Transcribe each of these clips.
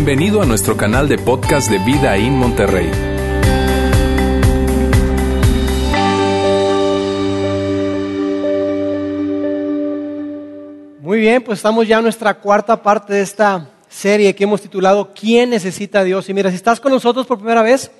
Bienvenido a nuestro canal de podcast de Vida en Monterrey. Muy bien, pues estamos ya en nuestra cuarta parte de esta serie que hemos titulado ¿Quién necesita a Dios? Y mira, si estás con nosotros por primera vez,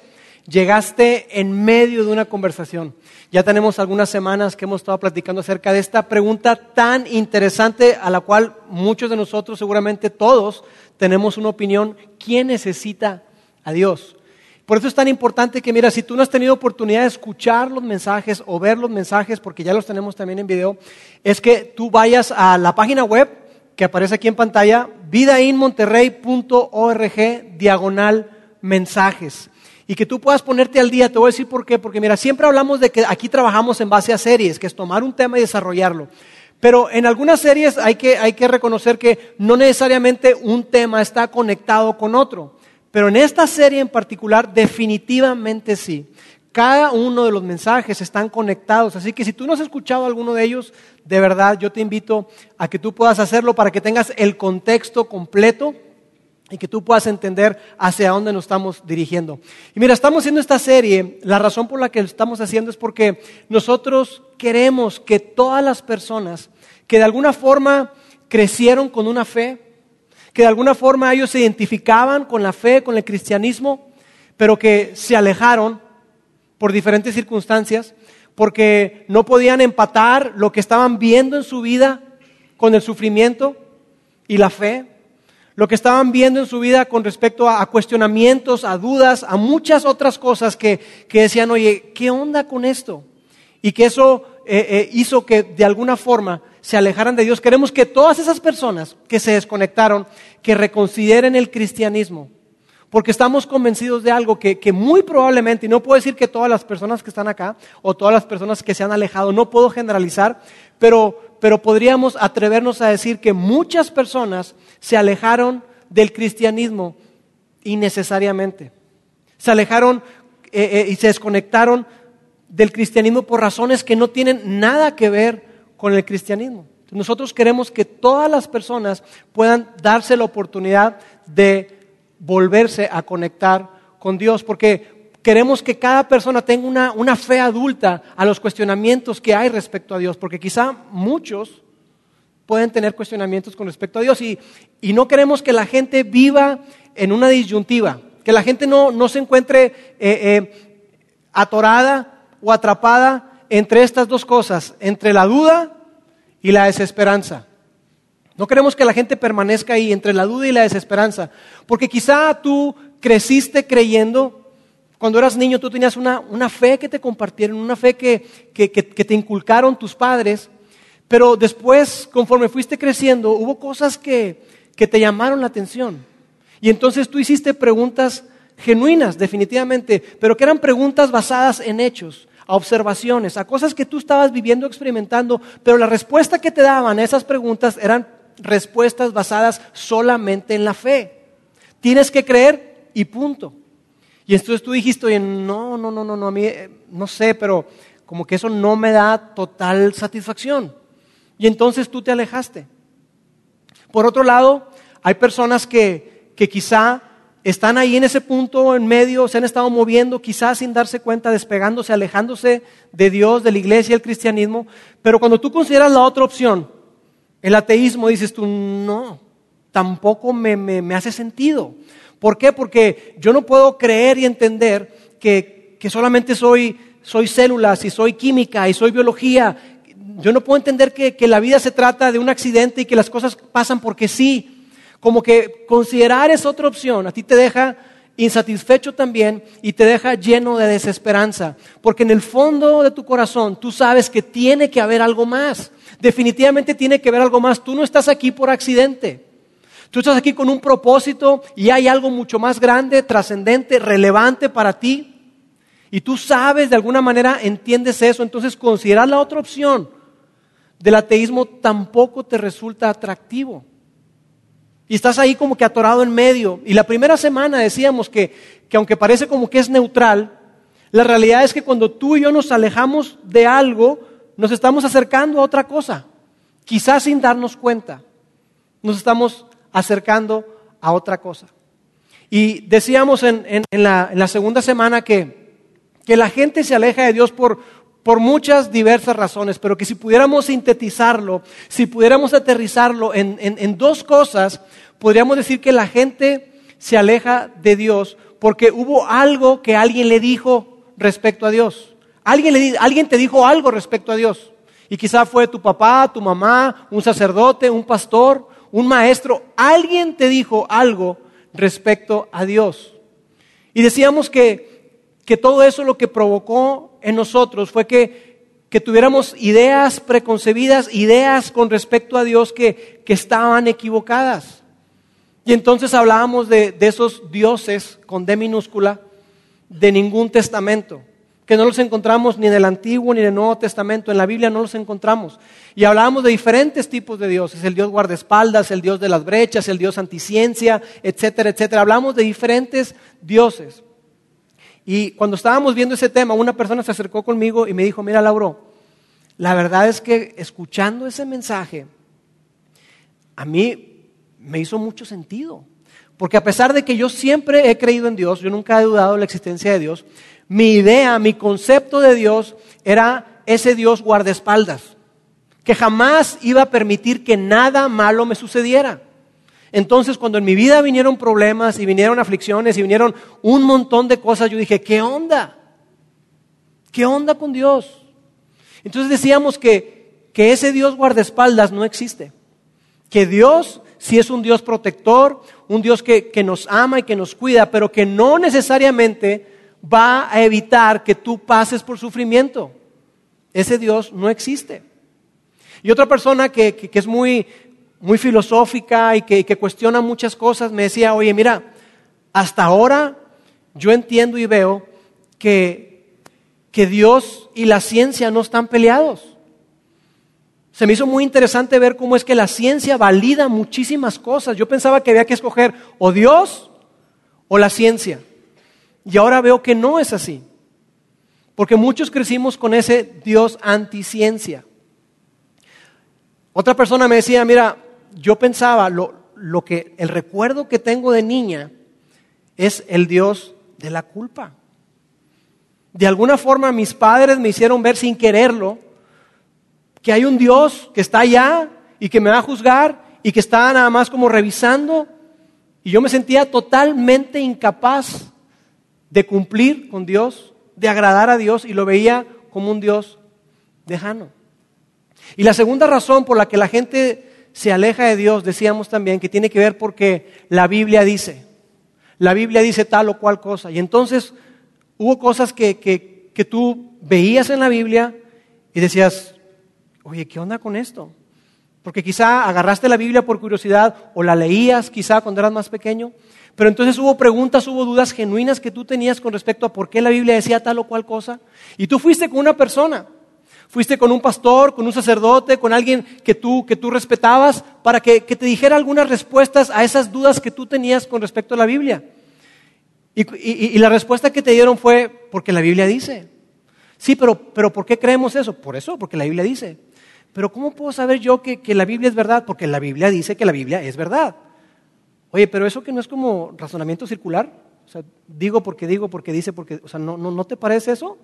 llegaste en medio de una conversación. Ya tenemos algunas semanas que hemos estado platicando acerca de esta pregunta tan interesante a la cual muchos de nosotros, seguramente todos, tenemos una opinión. ¿Quién necesita a Dios? Por eso es tan importante que, mira, si tú no has tenido oportunidad de escuchar los mensajes o ver los mensajes, porque ya los tenemos también en video, es que tú vayas a la página web que aparece aquí en pantalla, vidainmonterrey.org, diagonal mensajes y que tú puedas ponerte al día. Te voy a decir por qué. Porque mira, siempre hablamos de que aquí trabajamos en base a series, que es tomar un tema y desarrollarlo. Pero en algunas series hay que, hay que reconocer que no necesariamente un tema está conectado con otro. Pero en esta serie en particular definitivamente sí. Cada uno de los mensajes están conectados. Así que si tú no has escuchado alguno de ellos, de verdad yo te invito a que tú puedas hacerlo para que tengas el contexto completo y que tú puedas entender hacia dónde nos estamos dirigiendo. Y mira, estamos haciendo esta serie, la razón por la que lo estamos haciendo es porque nosotros queremos que todas las personas que de alguna forma crecieron con una fe, que de alguna forma ellos se identificaban con la fe, con el cristianismo, pero que se alejaron por diferentes circunstancias, porque no podían empatar lo que estaban viendo en su vida con el sufrimiento y la fe, lo que estaban viendo en su vida con respecto a, cuestionamientos, a dudas, a muchas otras cosas que, decían, oye, ¿qué onda con esto? Y que eso eh, eh, hizo que de alguna forma se alejaran de Dios. Queremos que todas esas personas que se desconectaron, que reconsideren el cristianismo. Porque estamos convencidos de algo que, que, muy probablemente, y no puedo decir que todas las personas que están acá o todas las personas que se han alejado, no puedo generalizar, pero pero podríamos atrevernos a decir que muchas personas se alejaron del cristianismo innecesariamente. Se alejaron eh, eh, y se desconectaron del cristianismo por razones que no tienen nada que ver con el cristianismo. Nosotros queremos que todas las personas puedan darse la oportunidad de volverse a conectar con Dios, porque queremos que cada persona tenga una, fe adulta a los cuestionamientos que hay respecto a Dios, porque quizá muchos pueden tener cuestionamientos con respecto a Dios y, no queremos que la gente viva en una disyuntiva, que la gente no, se encuentre eh, eh, atorada o atrapada entre estas dos cosas, entre la duda y la desesperanza. No queremos que la gente permanezca ahí entre la duda y la desesperanza, porque quizá tú creciste creyendo cuando eras niño tú tenías una, fe que te compartieron, una fe que, te inculcaron tus padres, pero después, conforme fuiste creciendo, hubo cosas que, te llamaron la atención. Y entonces tú hiciste preguntas genuinas, definitivamente, pero que eran preguntas basadas en hechos, a observaciones, a cosas que tú estabas viviendo, experimentando, pero la respuesta que te daban a esas preguntas eran respuestas basadas solamente en la fe. Tienes que creer y punto. Y entonces tú dijiste, no, no, no, no, no, a mí eh, no sé, pero como que eso no me da total satisfacción. Y entonces tú te alejaste. Por otro lado, hay personas que, que quizá están ahí en ese punto en medio, se han estado moviendo, quizás sin darse cuenta, despegándose, alejándose de Dios, de la iglesia, del cristianismo. Pero cuando tú consideras la otra opción, el ateísmo, dices tú, no, tampoco me, me, me hace sentido. ¿Por qué? Porque yo no puedo creer y entender que, que solamente soy, soy células y soy química y soy biología. Yo no puedo entender que, que la vida se trata de un accidente y que las cosas pasan porque sí. Como que considerar esa otra opción a ti te deja insatisfecho también y te deja lleno de desesperanza. Porque en el fondo de tu corazón tú sabes que tiene que haber algo más. Definitivamente tiene que haber algo más. Tú no estás aquí por accidente. Tú estás aquí con un propósito y hay algo mucho más grande, trascendente, relevante para ti. Y tú sabes, de alguna manera entiendes eso. Entonces considerar la otra opción del ateísmo tampoco te resulta atractivo. Y estás ahí como que atorado en medio. Y la primera semana decíamos que, que aunque parece como que es neutral, la realidad es que cuando tú y yo nos alejamos de algo, nos estamos acercando a otra cosa. Quizás sin darnos cuenta. Nos estamos acercando a otra cosa. Y decíamos en, la, segunda semana que, que, la gente se aleja de Dios por, por muchas diversas razones, pero que si pudiéramos sintetizarlo, si pudiéramos aterrizarlo en, en dos cosas, podríamos decir que la gente se aleja de Dios porque hubo algo que alguien le dijo respecto a Dios. Alguien, le, alguien te dijo algo respecto a Dios. Y quizá fue tu papá, tu mamá, un sacerdote, un pastor, un maestro. Alguien te dijo algo respecto a Dios. Y decíamos que, que todo eso lo que provocó en nosotros fue que, que tuviéramos ideas preconcebidas, ideas con respecto a Dios que, que estaban equivocadas. Y entonces hablábamos de, de esos dioses con D minúscula de ningún testamento que no los encontramos ni en el Antiguo ni en el Nuevo Testamento, en la Biblia no los encontramos. Y hablábamos de diferentes tipos de dioses, el Dios guardaespaldas, el Dios de las brechas, el Dios anticiencia, etcétera, etcétera. Hablamos de diferentes dioses. Y cuando estábamos viendo ese tema, una persona se acercó conmigo y me dijo, mira Lauro, la verdad es que escuchando ese mensaje, a mí me hizo mucho sentido. Porque a pesar de que yo siempre he creído en Dios, yo nunca he dudado de la existencia de Dios, mi idea, mi concepto de Dios era ese Dios guardaespaldas, que jamás iba a permitir que nada malo me sucediera. Entonces, cuando en mi vida vinieron problemas y vinieron aflicciones y vinieron un montón de cosas, yo dije, ¿qué onda? ¿Qué onda con Dios? Entonces decíamos que, que ese Dios guardaespaldas no existe. Que Dios sí es un Dios protector, un Dios que, que nos ama y que nos cuida, pero que no necesariamente va a evitar que tú pases por sufrimiento. Ese Dios no existe. Y otra persona que, es muy, muy filosófica y que, cuestiona muchas cosas me decía, oye, mira, hasta ahora yo entiendo y veo que, que Dios y la ciencia no están peleados. Se me hizo muy interesante ver cómo es que la ciencia valida muchísimas cosas. Yo pensaba que había que escoger o Dios o la ciencia. Y ahora veo que no es así. Porque muchos crecimos con ese Dios anticiencia. Otra persona me decía, mira, yo pensaba, lo, lo que, el recuerdo que tengo de niña es el Dios de la culpa. De alguna forma mis padres me hicieron ver sin quererlo que hay un Dios que está allá y que me va a juzgar y que está nada más como revisando. Y yo me sentía totalmente incapaz de cumplir con Dios, de agradar a Dios y lo veía como un Dios lejano. Y la segunda razón por la que la gente se aleja de Dios, decíamos también, que tiene que ver porque la Biblia dice, la Biblia dice tal o cual cosa. Y entonces hubo cosas que, que, que tú veías en la Biblia y decías, oye, ¿qué onda con esto? Porque quizá agarraste la Biblia por curiosidad o la leías quizá cuando eras más pequeño pero entonces hubo preguntas, hubo dudas genuinas que tú tenías con respecto a por qué la Biblia decía tal o cual cosa. Y tú fuiste con una persona, fuiste con un pastor, con un sacerdote, con alguien que tú, que tú respetabas, para que, te dijera algunas respuestas a esas dudas que tú tenías con respecto a la Biblia. Y, la respuesta que te dieron fue, porque la Biblia dice. Sí, pero, pero ¿por qué creemos eso? Por eso, porque la Biblia dice. Pero ¿cómo puedo saber yo que, que la Biblia es verdad? Porque la Biblia dice que la Biblia es verdad. Oye, pero eso que no es como razonamiento circular, o sea, digo porque digo, porque dice, porque, o sea, ¿no, no, te parece eso?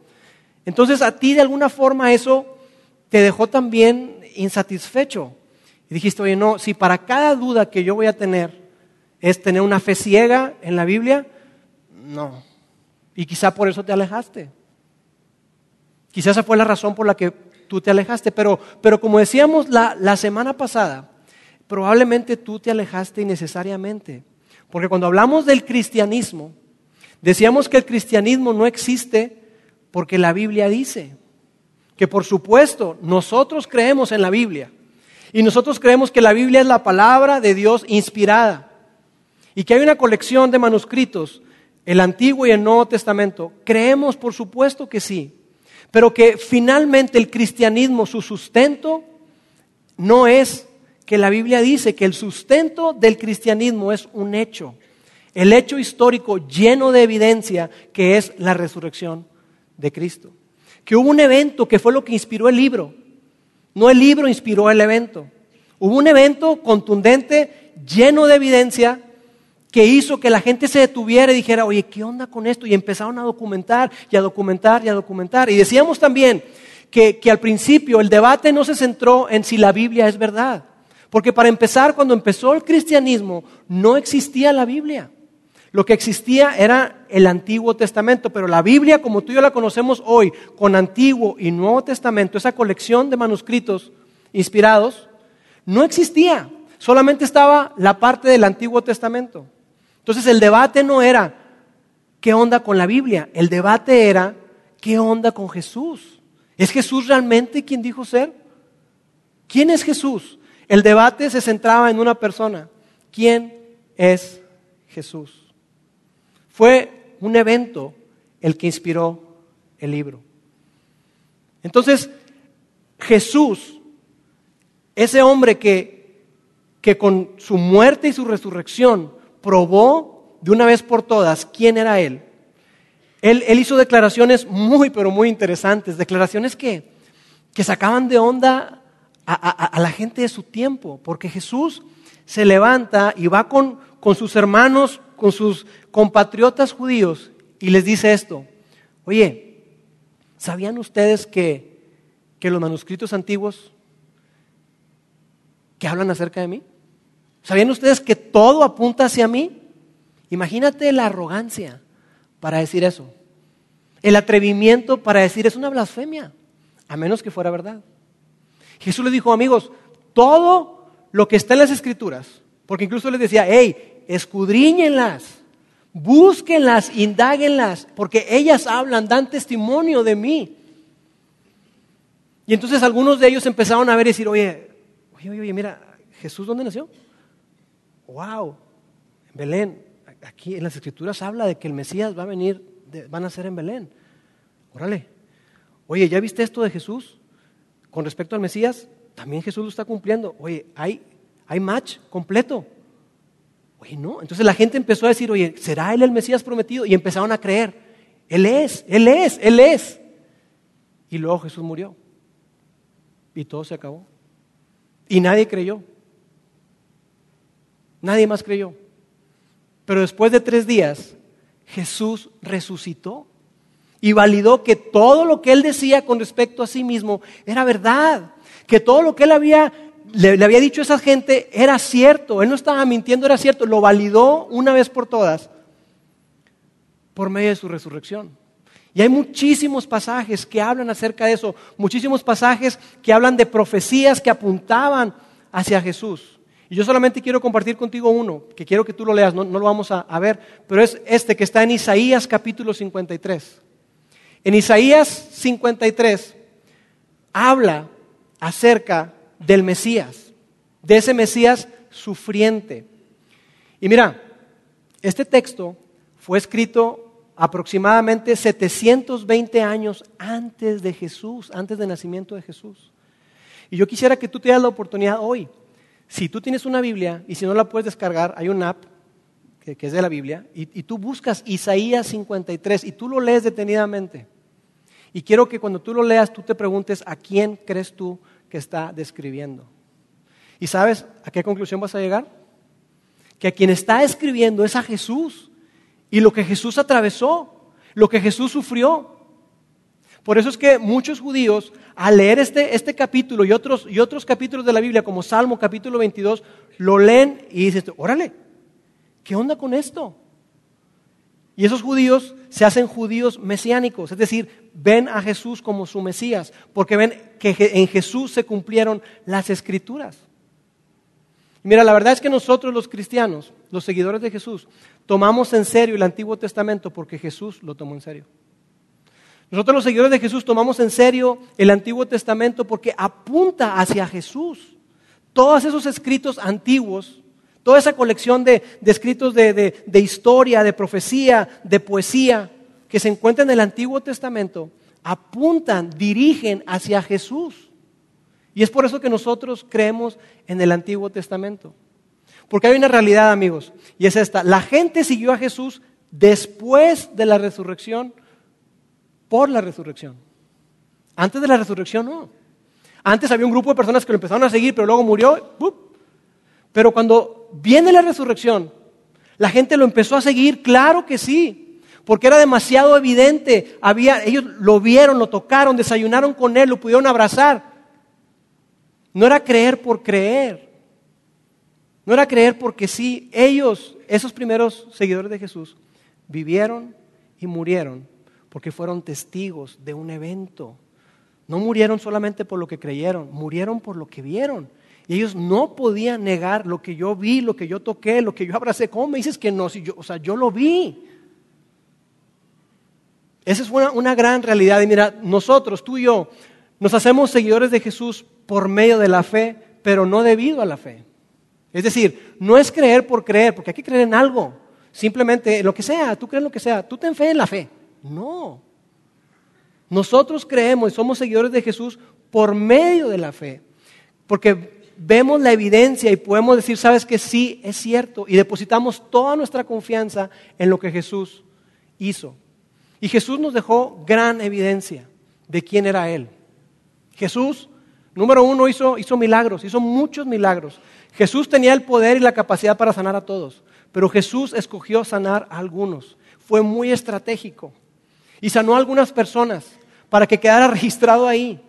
Entonces a ti de alguna forma eso te dejó también insatisfecho. Y dijiste, oye, no, si para cada duda que yo voy a tener es tener una fe ciega en la Biblia, no. Y quizá por eso te alejaste. Quizá esa fue la razón por la que tú te alejaste. Pero, pero como decíamos la, la semana pasada, probablemente tú te alejaste innecesariamente. Porque cuando hablamos del cristianismo, decíamos que el cristianismo no existe porque la Biblia dice que por supuesto nosotros creemos en la Biblia y nosotros creemos que la Biblia es la palabra de Dios inspirada y que hay una colección de manuscritos, el Antiguo y el Nuevo Testamento. Creemos por supuesto que sí, pero que finalmente el cristianismo, su sustento, no es que la Biblia dice que el sustento del cristianismo es un hecho, el hecho histórico lleno de evidencia que es la resurrección de Cristo. Que hubo un evento que fue lo que inspiró el libro, no el libro inspiró el evento. Hubo un evento contundente, lleno de evidencia, que hizo que la gente se detuviera y dijera, oye, ¿qué onda con esto? Y empezaron a documentar y a documentar y a documentar. Y decíamos también que, que al principio el debate no se centró en si la Biblia es verdad. Porque para empezar, cuando empezó el cristianismo, no existía la Biblia. Lo que existía era el Antiguo Testamento, pero la Biblia, como tú y yo la conocemos hoy, con Antiguo y Nuevo Testamento, esa colección de manuscritos inspirados, no existía. Solamente estaba la parte del Antiguo Testamento. Entonces el debate no era qué onda con la Biblia, el debate era qué onda con Jesús. ¿Es Jesús realmente quien dijo ser? ¿Quién es Jesús? El debate se centraba en una persona. ¿Quién es Jesús? Fue un evento el que inspiró el libro. Entonces, Jesús, ese hombre que, que con su muerte y su resurrección probó de una vez por todas quién era Él, él, hizo declaraciones muy, pero muy interesantes, declaraciones que, que sacaban de onda a, la gente de su tiempo, porque Jesús se levanta y va con, con sus hermanos, con sus compatriotas judíos y les dice esto, oye, ¿sabían ustedes que, que los manuscritos antiguos que hablan acerca de mí? ¿Sabían ustedes que todo apunta hacia mí? Imagínate la arrogancia para decir eso. El atrevimiento para decir es una blasfemia, a menos que fuera verdad. Jesús le dijo, amigos, todo lo que está en las escrituras, porque incluso les decía, hey, escudriñenlas, búsquenlas, indáguenlas, porque ellas hablan, dan testimonio de mí. Y entonces algunos de ellos empezaron a ver y decir, oye, oye, oye, mira, Jesús, ¿dónde nació? Wow, en Belén. Aquí en las escrituras habla de que el Mesías va a venir, van a ser en Belén. Órale. Oye, ¿ya viste esto de Jesús? Con respecto al Mesías, también Jesús lo está cumpliendo. Oye, hay, hay match completo. Oye, no. Entonces la gente empezó a decir, oye, ¿será él el Mesías prometido? Y empezaron a creer. Él es, él es, él es. Y luego Jesús murió. Y todo se acabó. Y nadie creyó. Nadie más creyó. Pero después de tres días, Jesús resucitó y validó que todo lo que él decía con respecto a sí mismo era verdad, que todo lo que él había, le, había dicho a esa gente era cierto, él no estaba mintiendo, era cierto, lo validó una vez por todas por medio de su resurrección. Y hay muchísimos pasajes que hablan acerca de eso, muchísimos pasajes que hablan de profecías que apuntaban hacia Jesús. Y yo solamente quiero compartir contigo uno, que quiero que tú lo leas, no, lo vamos a, a, ver, pero es este que está en Isaías capítulo 53. En Isaías 53 habla acerca del Mesías, de ese Mesías sufriente. Y mira, este texto fue escrito aproximadamente 720 años antes de Jesús, antes del nacimiento de Jesús. Y yo quisiera que tú te la oportunidad hoy, si tú tienes una Biblia y si no la puedes descargar, hay una app que, es de la Biblia, y, y tú buscas Isaías 53 y tú lo lees detenidamente. Y quiero que cuando tú lo leas, tú te preguntes a quién crees tú que está describiendo. ¿Y sabes a qué conclusión vas a llegar? Que a quien está escribiendo es a Jesús y lo que Jesús atravesó, lo que Jesús sufrió. Por eso es que muchos judíos, al leer este, este capítulo y otros, y otros capítulos de la Biblia, como Salmo capítulo 22, lo leen y dicen, órale, ¿qué onda con esto? Y esos judíos se hacen judíos mesiánicos, es decir, ven a Jesús como su Mesías, porque ven que en Jesús se cumplieron las escrituras. Mira, la verdad es que nosotros los cristianos, los seguidores de Jesús, tomamos en serio el Antiguo Testamento porque Jesús lo tomó en serio. Nosotros los seguidores de Jesús tomamos en serio el Antiguo Testamento porque apunta hacia Jesús. Todos esos escritos antiguos Toda esa colección de, escritos de, historia, de profecía, de poesía que se encuentra en el Antiguo Testamento apuntan, dirigen hacia Jesús. Y es por eso que nosotros creemos en el Antiguo Testamento. Porque hay una realidad, amigos, y es esta. La gente siguió a Jesús después de la resurrección, por la resurrección. Antes de la resurrección, no. Antes había un grupo de personas que lo empezaron a seguir, pero luego murió. Pero cuando viene la resurrección, La gente lo empezó a seguir, claro que sí, porque era demasiado evidente. Había, ellos lo vieron, lo tocaron, desayunaron con él, lo pudieron abrazar. No era creer por creer. No era creer porque sí, ellos, esos primeros seguidores de Jesús, vivieron y murieron porque fueron testigos de un evento. No murieron solamente por lo que creyeron, murieron por lo que vieron. Y ellos no podían negar lo que yo vi, lo que yo toqué, lo que yo abracé. ¿Cómo me dices que no? Yo, o sea, yo lo vi. Esa es una, una gran realidad. Y mira, nosotros, tú y yo, nos hacemos seguidores de Jesús por medio de la fe, pero no debido a la fe. Es decir, no es creer por creer, porque hay que creer en algo. Simplemente lo que sea, tú crees lo que sea, tú ten fe en la fe. No. Nosotros creemos y somos seguidores de Jesús por medio de la fe. Porque vemos la evidencia y podemos decir, sabes que sí, es cierto. Y depositamos toda nuestra confianza en lo que Jesús hizo. Y Jesús nos dejó gran evidencia de quién era Él. Jesús, número uno, hizo, hizo milagros, hizo muchos milagros. Jesús tenía el poder y la capacidad para sanar a todos, pero Jesús escogió sanar a algunos. Fue muy estratégico y sanó a algunas personas para que quedara registrado ahí,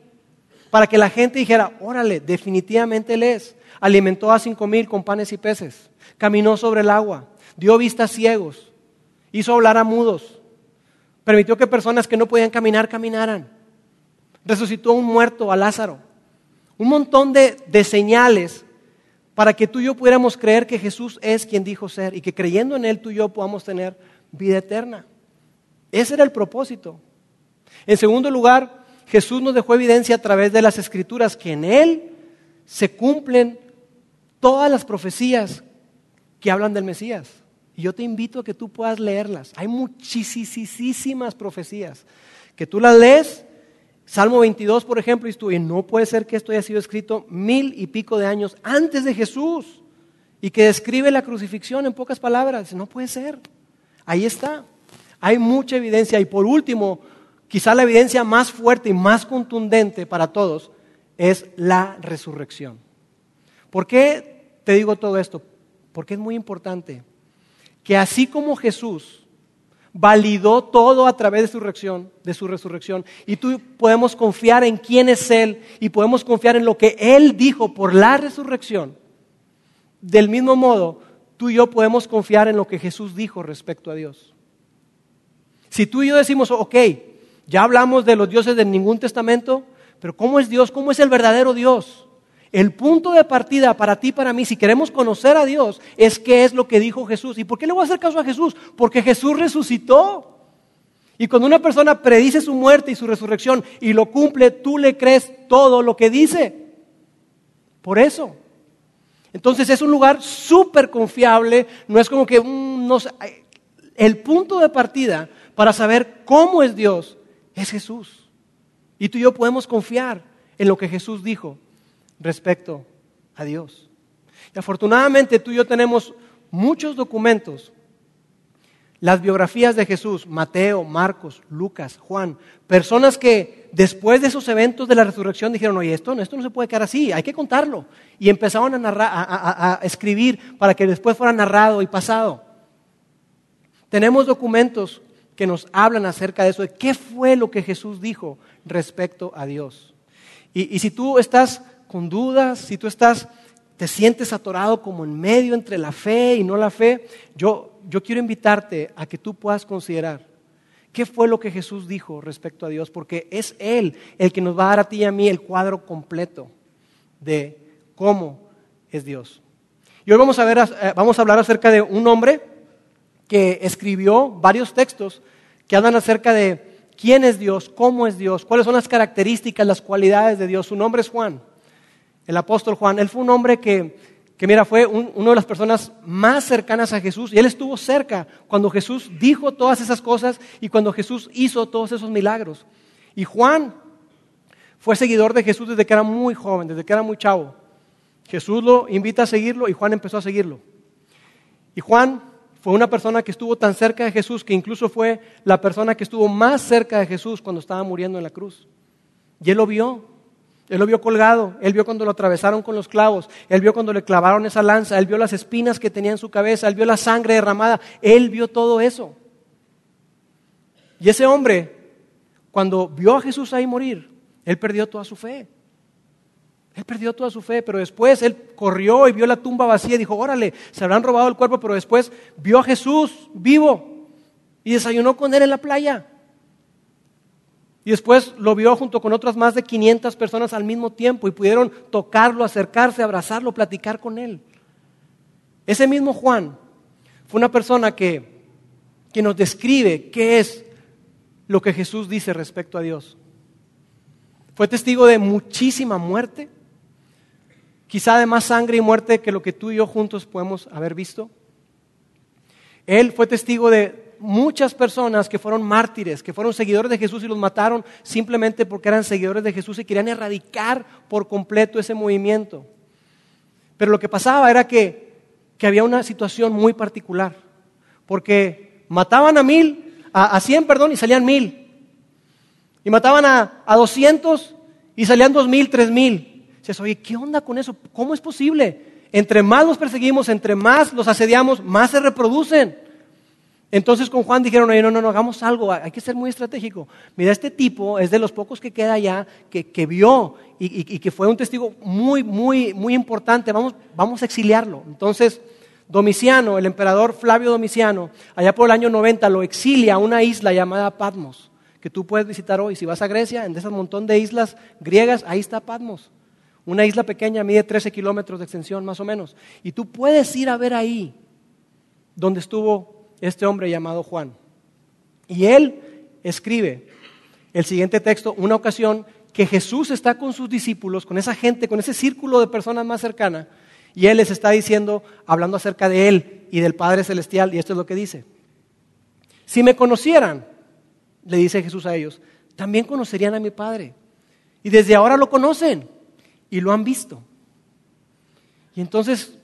para que la gente dijera, órale, definitivamente Él es. Alimentó a cinco mil con panes y peces, caminó sobre el agua, dio vista a ciegos, hizo hablar a mudos, permitió que personas que no podían caminar caminaran, resucitó a un muerto, a Lázaro. Un montón de, de señales para que tú y yo pudiéramos creer que Jesús es quien dijo ser y que creyendo en Él tú y yo podamos tener vida eterna. Ese era el propósito. En segundo lugar, Jesús nos dejó evidencia a través de las escrituras que en Él se cumplen todas las profecías que hablan del Mesías. Y yo te invito a que tú puedas leerlas. Hay muchísimas profecías que tú las lees Salmo 22, por ejemplo, y no puede ser que esto haya sido escrito mil y pico de años antes de Jesús y que describe la crucifixión en pocas palabras. No puede ser. Ahí está. Hay mucha evidencia. Y por último, quizá la evidencia más fuerte y más contundente para todos es la resurrección. ¿Por qué te digo todo esto? Porque es muy importante que así como Jesús validó todo a través de su resurrección, de su resurrección. Y tú podemos confiar en quién es Él y podemos confiar en lo que Él dijo por la resurrección. Del mismo modo, tú y yo podemos confiar en lo que Jesús dijo respecto a Dios. Si tú y yo decimos, ok, ya hablamos de los dioses de ningún testamento, pero ¿cómo es Dios? ¿Cómo es el verdadero Dios? El punto de partida para ti para mí, si queremos conocer a Dios, es qué es lo que dijo Jesús. ¿Y por qué le voy a hacer caso a Jesús? Porque Jesús resucitó. Y cuando una persona predice su muerte y su resurrección y lo cumple, tú le crees todo lo que dice. Por eso. Entonces es un lugar súper confiable, no es como que mm, el punto de partida para saber cómo es Dios es Jesús. Y tú y yo podemos confiar en lo que Jesús dijo respecto a Dios. Y afortunadamente tú y yo tenemos muchos documentos, las biografías de Jesús, Mateo, Marcos, Lucas, Juan, personas que después de esos eventos de la resurrección dijeron, oye, esto, esto no se puede quedar así, hay que contarlo. Y empezaron a, narrar, a escribir para que después fuera narrado y pasado. Tenemos documentos que nos hablan acerca de eso, de qué fue lo que Jesús dijo respecto a Dios. Y, y si tú estás con dudas, si tú estás, te sientes atorado como en medio entre la fe y no la fe, yo, yo quiero invitarte a que tú puedas considerar qué fue lo que Jesús dijo respecto a Dios, porque es Él el que nos va a dar a ti y a mí el cuadro completo de cómo es Dios. Y hoy vamos a, ver, eh, vamos a hablar acerca de un hombre que escribió varios textos que hablan acerca de quién es Dios, cómo es Dios, cuáles son las características, las cualidades de Dios. Su nombre es Juan el apóstol Juan, él fue un hombre que, que mira, fue una de las personas más cercanas a Jesús y él estuvo cerca cuando Jesús dijo todas esas cosas y cuando Jesús hizo todos esos milagros. Y Juan fue seguidor de Jesús desde que era muy joven, desde que era muy chavo. Jesús lo invita a seguirlo y Juan empezó a seguirlo. Y Juan fue una persona que estuvo tan cerca de Jesús que incluso fue la persona que estuvo más cerca de Jesús cuando estaba muriendo en la cruz. Y él lo vio Él lo vio colgado, él vio cuando lo atravesaron con los clavos, él vio cuando le clavaron esa lanza, él vio las espinas que tenía en su cabeza, él vio la sangre derramada, él vio todo eso. Y ese hombre, cuando vio a Jesús ahí morir, él perdió toda su fe. Él perdió toda su fe, pero después él corrió y vio la tumba vacía y dijo, órale, se habrán robado el cuerpo, pero después vio a Jesús vivo y desayunó con él en la playa. Y después lo vio junto con otras más de 500 personas al mismo tiempo y pudieron tocarlo, acercarse, abrazarlo, platicar con él. Ese mismo Juan fue una persona que, que nos describe qué es lo que Jesús dice respecto a Dios. Fue testigo de muchísima muerte, quizá de más sangre y muerte que lo que tú y yo juntos podemos haber visto. Él fue testigo de muchas personas que fueron mártires, que fueron seguidores de Jesús y los mataron simplemente porque eran seguidores de Jesús y querían erradicar por completo ese movimiento. Pero lo que pasaba era que, había una situación muy particular, porque mataban a mil, a, cien, perdón, y salían mil. Y mataban a, a doscientos y salían dos mil, tres mil. Dices, oye, ¿qué onda con eso? ¿Cómo es posible? Entre más los perseguimos, entre más los asediamos, más se reproducen. Entonces con Juan dijeron, no, no, no, hagamos algo, hay que ser muy estratégico. Mira, este tipo es de los pocos que queda allá, que, vio y, que fue un testigo muy, muy, muy importante, vamos, vamos a exiliarlo. Entonces, Domiciano, el emperador Flavio Domiciano, allá por el año 90 lo exilia a una isla llamada Patmos, que tú puedes visitar hoy. Si vas a Grecia, en ese montón de islas griegas, ahí está Patmos. Una isla pequeña, mide 13 kilómetros de extensión más o menos. Y tú puedes ir a ver ahí donde estuvo este hombre llamado Juan. Y él escribe el siguiente texto, una ocasión que Jesús está con sus discípulos, con esa gente, con ese círculo de personas más cercana, y él les está diciendo, hablando acerca de él y del Padre Celestial, y esto es lo que dice. Si me conocieran, le dice Jesús a ellos, también conocerían a mi Padre. Y desde ahora lo conocen y lo han visto. Y entonces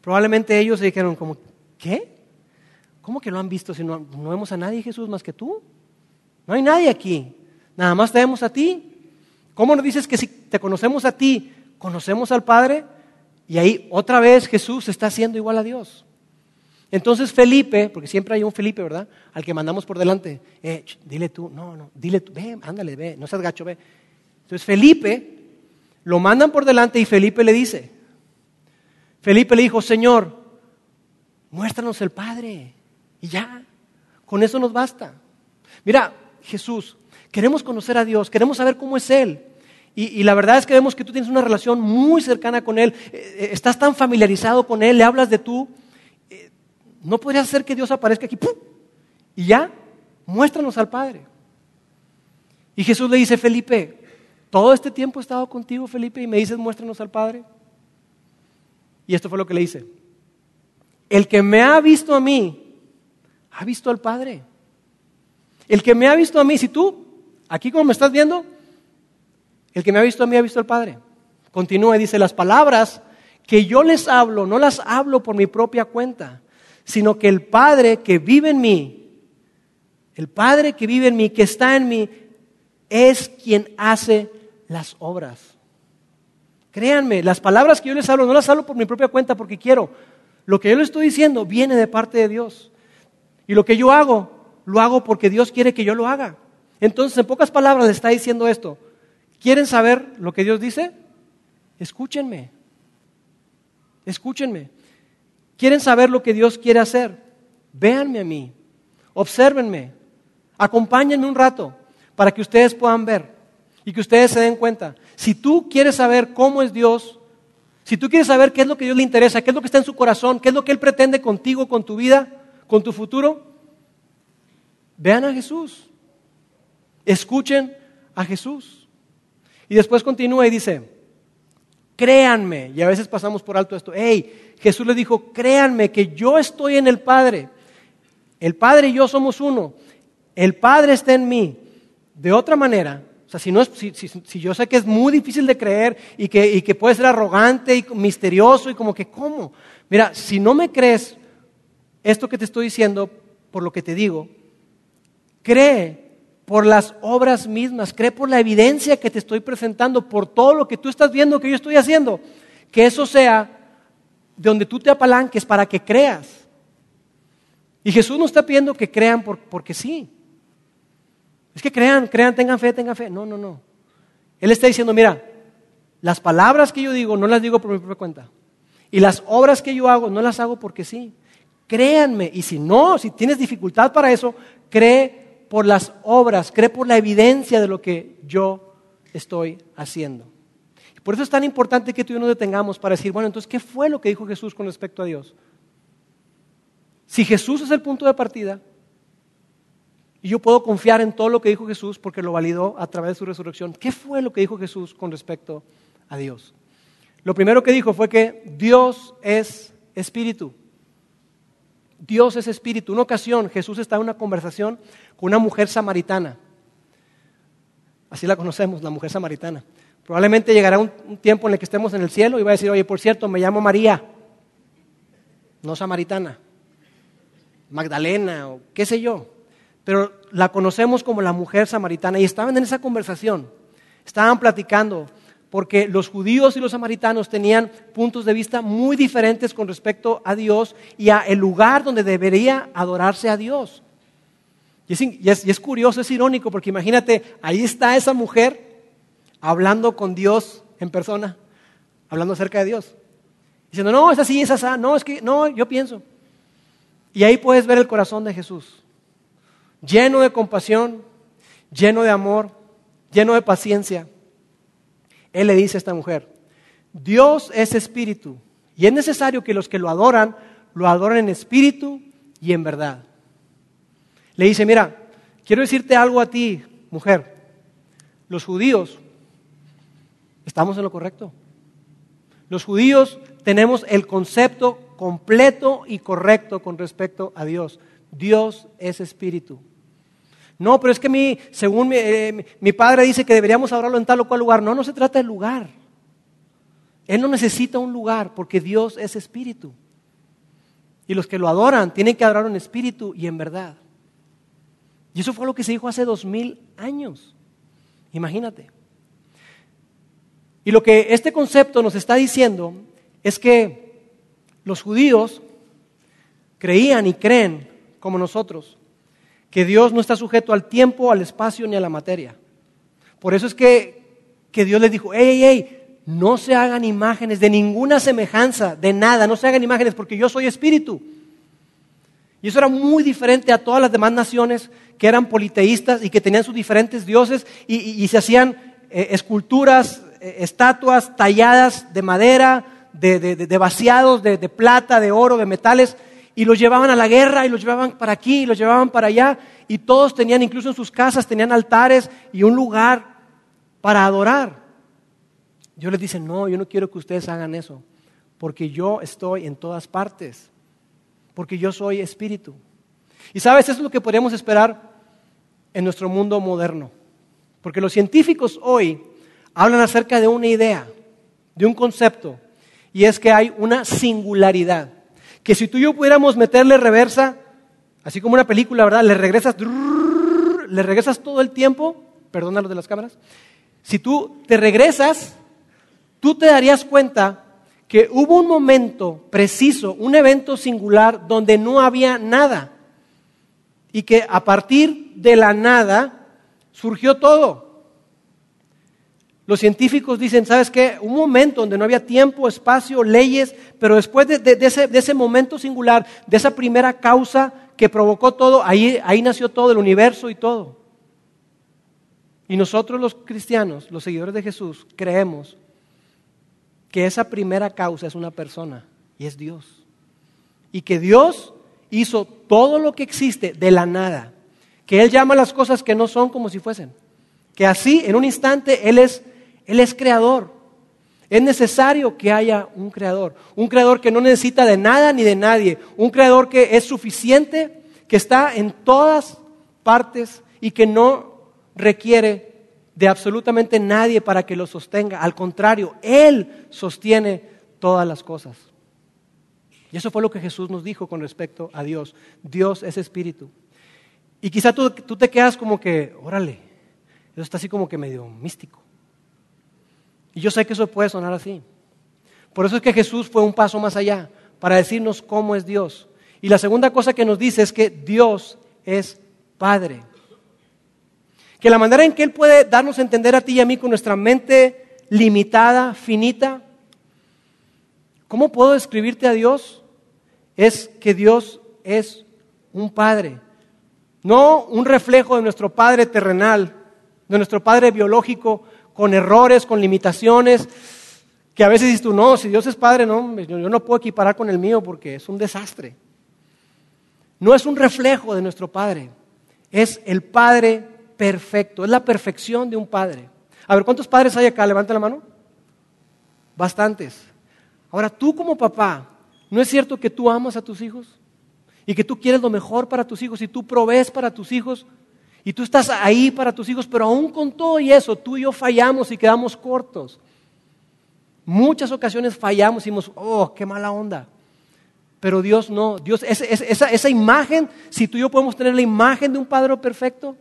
probablemente ellos se dijeron como, ¿qué? ¿Cómo que lo han visto si no, vemos a nadie, Jesús, más que tú? No hay nadie aquí. Nada más te vemos a ti. ¿Cómo nos dices que si te conocemos a ti, conocemos al Padre? Y ahí otra vez Jesús está haciendo igual a Dios. Entonces Felipe, porque siempre hay un Felipe, ¿verdad? Al que mandamos por delante, eh, dile tú, no, no, dile tú, ve, ándale, ve, no seas gacho, ve. Entonces Felipe lo mandan por delante y Felipe le dice, Felipe le dijo, Señor, muéstranos el Padre. Y ya, con eso nos basta. Mira, Jesús, queremos conocer a Dios, queremos saber cómo es Él. Y, la verdad es que vemos que tú tienes una relación muy cercana con Él, eh, eh, estás tan familiarizado con Él, le hablas de tú. Eh, no podría ser que Dios aparezca aquí, y ya, muéstranos al Padre. Y Jesús le dice, Felipe, todo este tiempo he estado contigo, Felipe, y me dices, muéstranos al Padre. Y esto fue lo que le dice. El que me ha visto a mí, ha visto al Padre. El que me ha visto a mí, si tú, aquí como me estás viendo, el que me ha visto a mí ha visto al Padre. Continúa y dice, las palabras que yo les hablo, no las hablo por mi propia cuenta, sino que el Padre que vive en mí, el Padre que vive en mí, que está en mí, es quien hace las obras. Créanme, las palabras que yo les hablo no las hablo por mi propia cuenta porque quiero. Lo que yo les estoy diciendo viene de parte de Dios. Y lo que yo hago, lo hago porque Dios quiere que yo lo haga. Entonces, en pocas palabras le está diciendo esto. ¿Quieren saber lo que Dios dice? Escúchenme. Escúchenme. ¿Quieren saber lo que Dios quiere hacer? Véanme a mí. Obsérvenme. Acompáñenme un rato para que ustedes puedan ver y que ustedes se den cuenta. Si tú quieres saber cómo es Dios, si tú quieres saber qué es lo que a Dios le interesa, qué es lo que está en su corazón, qué es lo que Él pretende contigo, con tu vida, con tu futuro? Vean a Jesús. Escuchen a Jesús. Y después continúa y dice, créanme, y a veces pasamos por alto esto, hey, Jesús le dijo, créanme que yo estoy en el Padre. El Padre y yo somos uno. El Padre está en mí. De otra manera, sea, si, no es, si, yo sé que es muy difícil de creer y que, y que puede ser arrogante y misterioso y como que, ¿cómo? Mira, si no me crees esto que te estoy diciendo, por lo que te digo, cree por las obras mismas, cree por la evidencia que te estoy presentando, por todo lo que tú estás viendo que yo estoy haciendo. Que eso sea de donde tú te apalanques para que creas. Y Jesús no está pidiendo que crean porque sí. Es que crean, crean, tengan fe, tengan fe. No, no, no. Él está diciendo, mira, las palabras que yo digo no las digo por mi propia cuenta. Y las obras que yo hago no las hago porque sí. Créanme. Y si no, si tienes dificultad para eso, cree por las obras, cree por la evidencia de lo que yo estoy haciendo. Por eso es tan importante que tú y yo nos detengamos para decir, bueno, entonces, ¿qué fue lo que dijo Jesús con respecto a Dios? Si Jesús es el punto de partida, y yo puedo confiar en todo lo que dijo Jesús porque lo validó a través de su resurrección, ¿qué fue lo que dijo Jesús con respecto a Dios? Lo primero que dijo fue que Dios es espíritu. Dios es espíritu. Una ocasión Jesús estaba en una conversación con una mujer samaritana. Así la conocemos, la mujer samaritana. Probablemente llegará un, tiempo en el que estemos en el cielo y va a decir, oye, por cierto, me llamo María, no samaritana, Magdalena o qué sé yo. Pero la conocemos como la mujer samaritana y estaban en esa conversación, estaban platicando, porque los judíos y los samaritanos tenían puntos de vista muy diferentes con respecto a Dios y a el lugar donde debería adorarse a Dios. Y es, y es curioso, es irónico, porque imagínate, ahí está esa mujer hablando con Dios en persona, hablando acerca de Dios. Diciendo, no, es así, es así, no, es que, no, yo pienso. Y ahí puedes ver el corazón de Jesús, lleno de compasión, lleno de amor, lleno de paciencia. Él le dice a esta mujer, Dios es espíritu y es necesario que los que lo adoran, lo adoren en espíritu y en verdad. Le dice, mira, quiero decirte algo a ti, mujer. Los judíos Estamos en lo correcto. Los judíos tenemos el concepto completo y correcto con respecto a Dios. Dios es espíritu. No, pero es que mi, según eh, mi, padre dice que deberíamos adorarlo en tal o cual lugar. No, no se trata del lugar. Él no necesita un lugar porque Dios es espíritu. Y los que lo adoran tienen que adorarlo en espíritu y en verdad. Y eso fue lo que se dijo hace dos mil años. Imagínate. Y lo que este concepto nos está diciendo es que los judíos creían y creen, como nosotros, que Dios no está sujeto al tiempo, al espacio ni a la materia. Por eso es que, que Dios les dijo, hey, hey, no se hagan imágenes de ninguna semejanza, de nada, no se hagan imágenes porque yo soy espíritu. Y eso era muy diferente a todas las demás naciones que eran politeístas y que tenían sus diferentes dioses y, se hacían eh, esculturas eh, estatuas talladas de madera, de, vaciados, de, plata, de oro, de metales, y los llevaban a la guerra y los llevaban para aquí y los llevaban para allá, y todos tenían, incluso en sus casas, tenían altares y un lugar para adorar. Yo les dice, no, yo no quiero que ustedes hagan eso, porque yo estoy en todas partes, porque yo soy espíritu. Y sabes, eso es lo que podríamos esperar en nuestro mundo moderno, porque los científicos hoy hablan acerca de una idea, de un concepto, y es que hay una singularidad. Que si tú y yo pudiéramos meterle reversa, así como una película, ¿verdad? Le regresas, le regresas todo el tiempo, perdona los de las cámaras, si tú te regresas, tú te darías cuenta que hubo un momento preciso, un evento singular donde no había nada. Y que a partir de la nada surgió todo. Los científicos dicen, ¿sabes qué? Un momento donde no había tiempo, espacio, leyes, pero después de, ese, momento singular, de esa primera causa que provocó todo, ahí, ahí nació todo, el universo y todo. Y nosotros los cristianos, los seguidores de Jesús, creemos que esa primera causa es una persona y es Dios. Y que Dios hizo todo lo que existe de la nada. Que Él llama las cosas que no son como si fuesen. Que así, en un instante, Él es él es creador. Es necesario que haya un creador. Un creador que no necesita de nada ni de nadie. Un creador que es suficiente, que está en todas partes y que no requiere de absolutamente nadie para que lo sostenga. Al contrario, Él sostiene todas las cosas. Y eso fue lo que Jesús nos dijo con respecto a Dios. Dios es espíritu. Y quizá tú, tú te quedas como que, órale, eso está así como que medio místico. Y yo sé que eso puede sonar así. Por eso es que Jesús fue un paso más allá, para decirnos cómo es Dios. Y la segunda cosa que nos dice es que Dios es Padre. Que la manera en que Él puede darnos a entender a ti y a mí con nuestra mente limitada, finita, ¿cómo puedo describirte a Dios? Es que Dios es un Padre. No un reflejo de nuestro Padre terrenal, de nuestro Padre biológico, con errores, con limitaciones, que a veces dices tú, no, si Dios es Padre, no, yo no puedo equiparar con el mío porque es un desastre. No es un reflejo de nuestro Padre, es el Padre perfecto, es la perfección de un Padre. A ver, ¿cuántos padres hay acá? Levanta la mano. Bastantes. Ahora, tú como papá, ¿no es cierto que tú amas a tus hijos? Y que tú quieres lo mejor para tus hijos y tú provees para tus hijos y tú estás ahí para tus hijos, pero aún con todo y eso, tú y yo fallamos y quedamos cortos. Muchas ocasiones fallamos y decimos, oh, qué mala onda. Pero Dios no, Dios, esa, esa imagen, si tú y yo podemos tener la imagen de un Padre perfecto,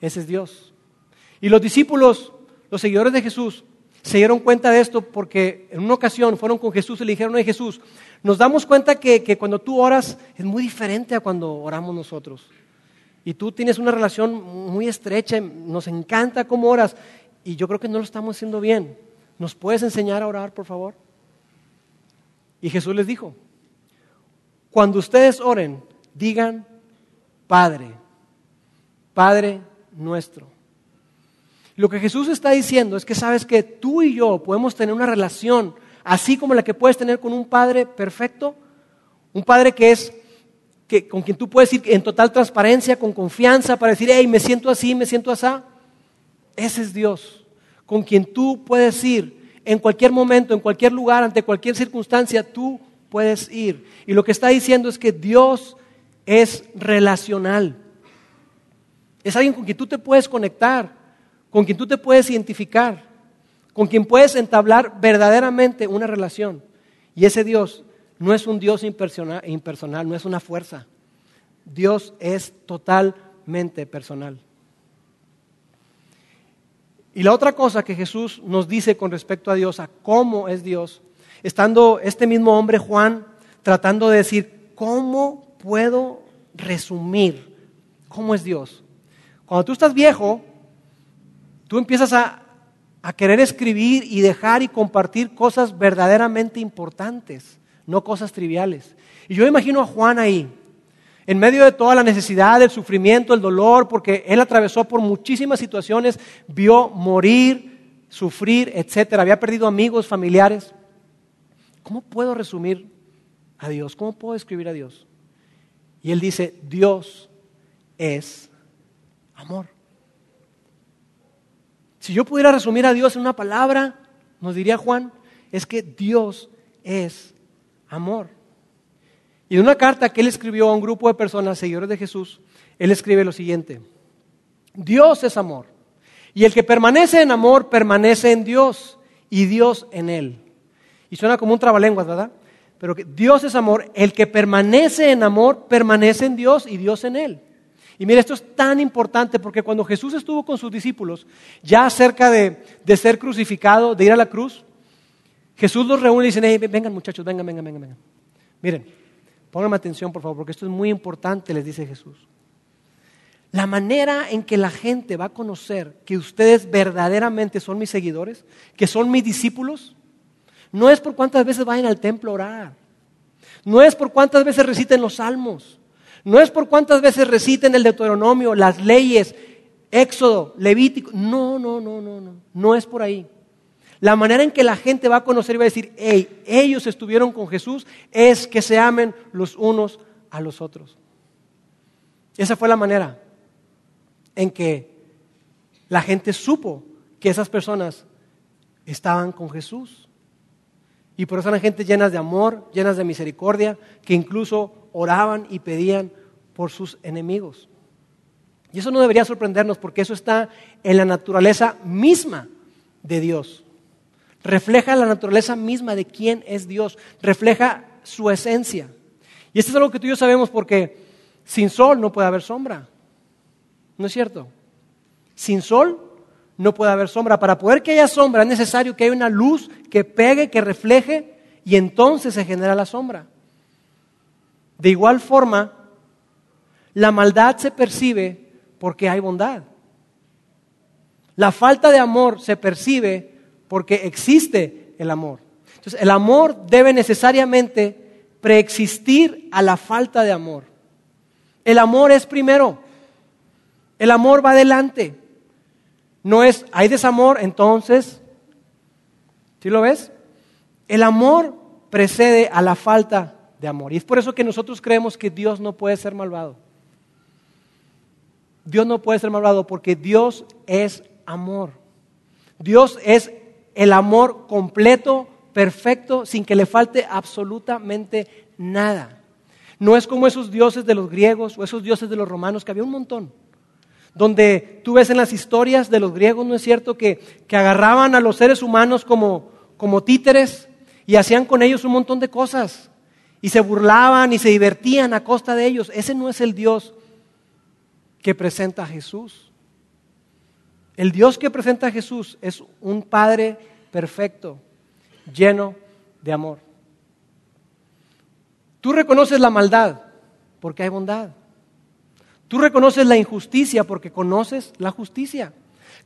ese es Dios. Y los discípulos, los seguidores de Jesús, se dieron cuenta de esto porque en una ocasión fueron con Jesús y le dijeron a Jesús, nos damos cuenta que, que cuando tú oras es muy diferente a cuando oramos nosotros. Y tú tienes una relación muy estrecha, nos encanta cómo oras y yo creo que no lo estamos haciendo bien. ¿Nos puedes enseñar a orar, por favor? Y Jesús les dijo, cuando ustedes oren, digan, Padre, Padre nuestro. Lo que Jesús está diciendo es que sabes que tú y yo podemos tener una relación así como la que puedes tener con un Padre perfecto, un Padre que es que, con quien tú puedes ir en total transparencia, con confianza, para decir, hey, me siento así, me siento así. Ese es Dios con quien tú puedes ir en cualquier momento, en cualquier lugar, ante cualquier circunstancia, tú puedes ir. Y lo que está diciendo es que Dios es relacional. Es alguien con quien tú te puedes conectar, con quien tú te puedes identificar, con quien puedes entablar verdaderamente una relación. Y ese Dios no es un Dios impersonal, no es una fuerza. Dios es totalmente personal. Y la otra cosa que Jesús nos dice con respecto a Dios, a cómo es Dios, estando este mismo hombre Juan tratando de decir, ¿cómo puedo resumir cómo es Dios? Cuando tú estás viejo, tú empiezas a, querer escribir y dejar y compartir cosas verdaderamente importantes, no cosas triviales. Y yo imagino a Juan ahí, en medio de toda la necesidad, el sufrimiento, el dolor, porque él atravesó por muchísimas situaciones, vio morir, sufrir, etcétera, había perdido amigos, familiares. ¿Cómo puedo resumir a Dios? ¿Cómo puedo describir a Dios? Y él dice, Dios es amor. Si yo pudiera resumir a Dios en una palabra, nos diría Juan, es que Dios es amor. Y en una carta que él escribió a un grupo de personas, seguidores de Jesús, él escribe lo siguiente, Dios es amor, y el que permanece en amor permanece en Dios y Dios en él. Y suena como un trabalenguas, ¿verdad? Pero que Dios es amor, el que permanece en amor permanece en Dios y Dios en él. Y mira, esto es tan importante porque cuando Jesús estuvo con sus discípulos, ya cerca de, de ser crucificado, de ir a la cruz, Jesús los reúne y dice, vengan muchachos, vengan, vengan, vengan, vengan. Miren, Pónganme atención, por favor, porque esto es muy importante, les dice Jesús. La manera en que la gente va a conocer que ustedes verdaderamente son mis seguidores, que son mis discípulos, no es por cuántas veces vayan al templo a orar, no es por cuántas veces reciten los salmos, no es por cuántas veces reciten el Deuteronomio, las leyes, Éxodo, Levítico, no, no, no, no, no, no es por ahí. La manera en que la gente va a conocer y va a decir, hey, ellos estuvieron con Jesús, es que se amen los unos a los otros. Esa fue la manera en que la gente supo que esas personas estaban con Jesús. Y por eso eran gente llenas de amor, llenas de misericordia, que incluso oraban y pedían por sus enemigos. Y eso no debería sorprendernos porque eso está en la naturaleza misma de Dios refleja la naturaleza misma de quién es Dios, refleja su esencia. Y esto es algo que tú y yo sabemos porque sin sol no puede haber sombra. ¿No es cierto? Sin sol no puede haber sombra. Para poder que haya sombra es necesario que haya una luz que pegue, que refleje, y entonces se genera la sombra. De igual forma, la maldad se percibe porque hay bondad. La falta de amor se percibe porque existe el amor. Entonces, el amor debe necesariamente preexistir a la falta de amor. El amor es primero. El amor va adelante. No es, hay desamor, entonces, ¿sí lo ves? El amor precede a la falta de amor. Y es por eso que nosotros creemos que Dios no puede ser malvado. Dios no puede ser malvado porque Dios es amor. Dios es el amor completo, perfecto, sin que le falte absolutamente nada. No es como esos dioses de los griegos o esos dioses de los romanos, que había un montón. Donde tú ves en las historias de los griegos, ¿no es cierto?, que, que agarraban a los seres humanos como, como títeres y hacían con ellos un montón de cosas. Y se burlaban y se divertían a costa de ellos. Ese no es el Dios que presenta a Jesús. El Dios que presenta a Jesús es un Padre perfecto, lleno de amor. Tú reconoces la maldad porque hay bondad. Tú reconoces la injusticia porque conoces la justicia.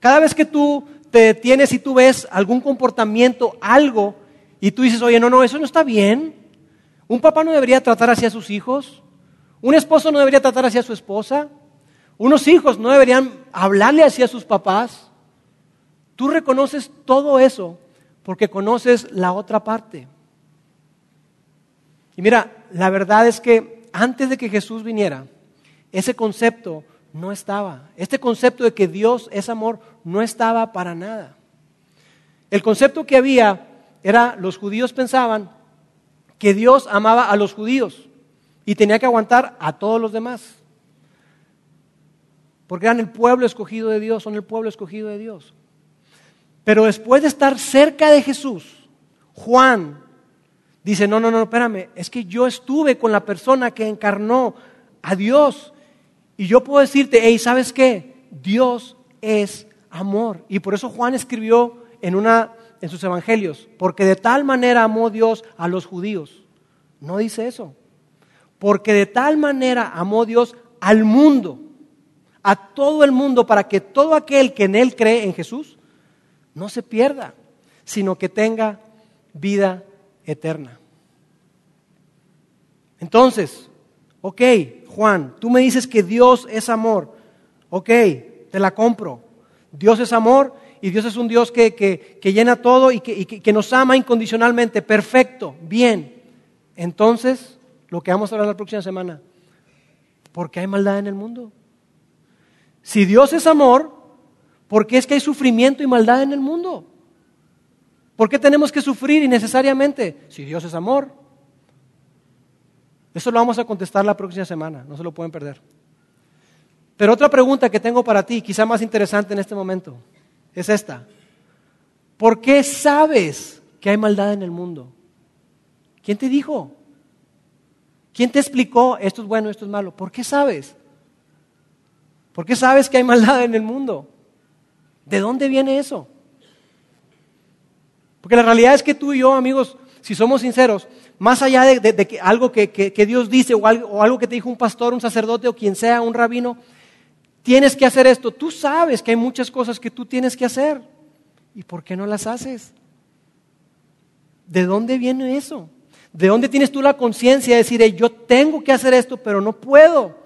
Cada vez que tú te detienes y tú ves algún comportamiento, algo, y tú dices, oye, no, no, eso no está bien. Un papá no debería tratar así a sus hijos. Un esposo no debería tratar así a su esposa. Unos hijos no deberían hablarle así a sus papás. Tú reconoces todo eso porque conoces la otra parte. Y mira, la verdad es que antes de que Jesús viniera, ese concepto no estaba. Este concepto de que Dios es amor no estaba para nada. El concepto que había era, los judíos pensaban que Dios amaba a los judíos y tenía que aguantar a todos los demás. Porque eran el pueblo escogido de Dios, son el pueblo escogido de Dios. Pero después de estar cerca de Jesús, Juan dice, no, no, no, espérame, es que yo estuve con la persona que encarnó a Dios. Y yo puedo decirte, hey, ¿sabes qué? Dios es amor. Y por eso Juan escribió en, una, en sus evangelios, porque de tal manera amó Dios a los judíos. No dice eso. Porque de tal manera amó Dios al mundo, a todo el mundo, para que todo aquel que en Él cree en Jesús no se pierda, sino que tenga vida eterna. Entonces, ok, Juan, tú me dices que Dios es amor. Ok, te la compro. Dios es amor y Dios es un Dios que, llena todo y, que, que nos ama incondicionalmente. Perfecto, bien. Entonces, lo que vamos a hablar la próxima semana, ¿por qué hay maldad en el mundo? Si Dios es amor, ¿por qué es que hay sufrimiento y maldad en el mundo? ¿Por qué tenemos que sufrir innecesariamente? Si Dios es amor. Eso lo vamos a contestar la próxima semana, no se lo pueden perder. Pero otra pregunta que tengo para ti, quizá más interesante en este momento, es esta. ¿Por qué sabes que hay maldad en el mundo? ¿Quién te dijo? ¿Quién te explicó esto es bueno, esto es malo? ¿Por qué sabes? ¿Por qué sabes que hay maldad en el mundo? ¿De dónde viene eso? Porque la realidad es que tú y yo, amigos, si somos sinceros, más allá de, que algo que, Dios dice o algo, o algo que te dijo un pastor, un sacerdote o quien sea, un rabino, tienes que hacer esto. Tú sabes que hay muchas cosas que tú tienes que hacer. ¿Y por qué no las haces? ¿De dónde viene eso? ¿De dónde tienes tú la conciencia de decir, yo tengo que hacer esto, pero no puedo?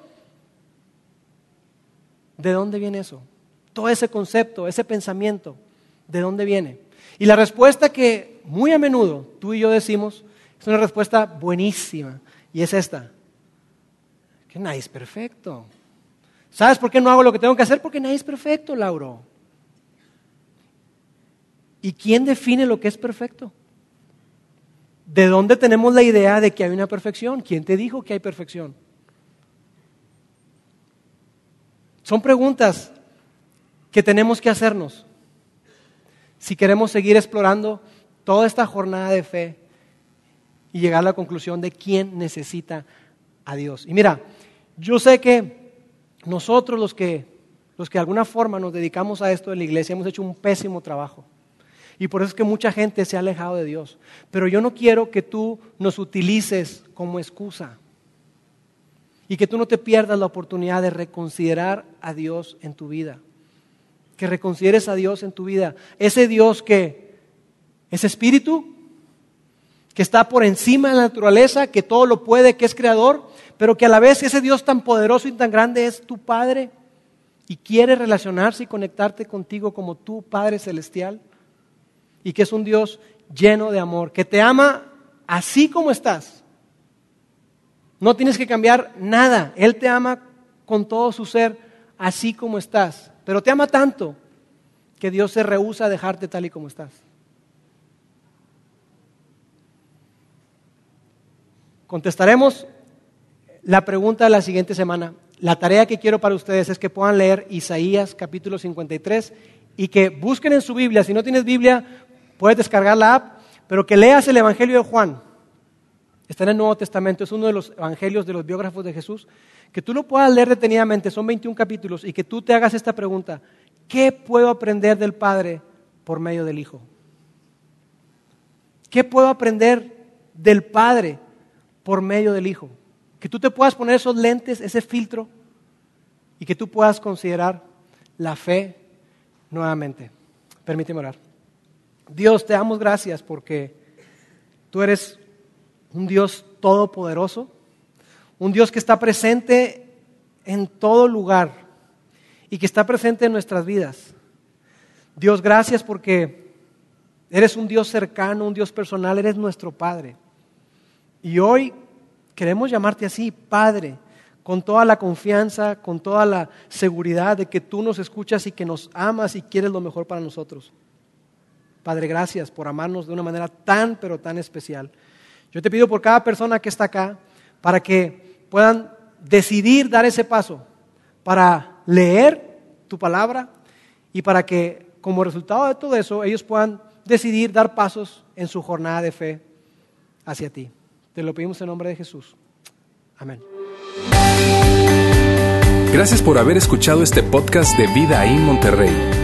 ¿De dónde viene eso? Todo ese concepto, ese pensamiento, ¿de dónde viene? Y la respuesta que muy a menudo tú y yo decimos es una respuesta buenísima y es esta. Que nadie es perfecto. ¿Sabes por qué no hago lo que tengo que hacer? Porque nadie es perfecto, Lauro. ¿Y quién define lo que es perfecto? ¿De dónde tenemos la idea de que hay una perfección? ¿Quién te dijo que hay perfección? Son preguntas que tenemos que hacernos si queremos seguir explorando toda esta jornada de fe y llegar a la conclusión de quién necesita a Dios. Y mira, Yo sé que nosotros los que, los que de alguna forma nos dedicamos a esto en la iglesia hemos hecho un pésimo trabajo. Y por eso es que mucha gente se ha alejado de Dios. Pero yo no quiero que tú nos utilices como excusa. Y que tú no te pierdas la oportunidad de reconsiderar a Dios en tu vida. Que reconsideres a Dios en tu vida. Ese Dios que es espíritu, que está por encima de la naturaleza, que todo lo puede, que es creador, pero que a la vez ese Dios tan poderoso y tan grande es tu Padre y quiere relacionarse y conectarte contigo como tu Padre celestial y que es un Dios lleno de amor, que te ama así como estás. No tienes que cambiar nada, Él te ama con todo su ser así como estás, pero te ama tanto que Dios se rehúsa a dejarte tal y como estás. Contestaremos la pregunta de la siguiente semana. La tarea que quiero para ustedes es que puedan leer Isaías capítulo 53 y que busquen en su Biblia. Si no tienes Biblia, puedes descargar la app, pero que leas el Evangelio de Juan. Está en el Nuevo Testamento, es uno de los evangelios de los biógrafos de Jesús. Que tú lo puedas leer detenidamente, son 21 capítulos, y que tú te hagas esta pregunta. ¿Qué puedo aprender del Padre por medio del Hijo? ¿Qué puedo aprender del Padre por medio del Hijo? Que tú te puedas poner esos lentes, ese filtro, y que tú puedas considerar la fe nuevamente. Permíteme orar. Dios, te damos gracias porque tú eres un Dios todopoderoso, un Dios que está presente en todo lugar y que está presente en nuestras vidas. Dios, gracias porque eres un Dios cercano, un Dios personal, eres nuestro Padre. Y hoy Queremos llamarte así, Padre, con toda la confianza, con toda la seguridad de que tú nos escuchas y que nos amas y quieres lo mejor para nosotros. Padre, gracias por amarnos de una manera tan, pero tan especial. Yo te pido por cada persona que está acá, para que puedan decidir dar ese paso, para leer tu palabra y para que como resultado de todo eso ellos puedan decidir dar pasos en su jornada de fe hacia ti. Te lo pedimos en nombre de Jesús. Amén. Gracias por haber escuchado este podcast de Vida en Monterrey.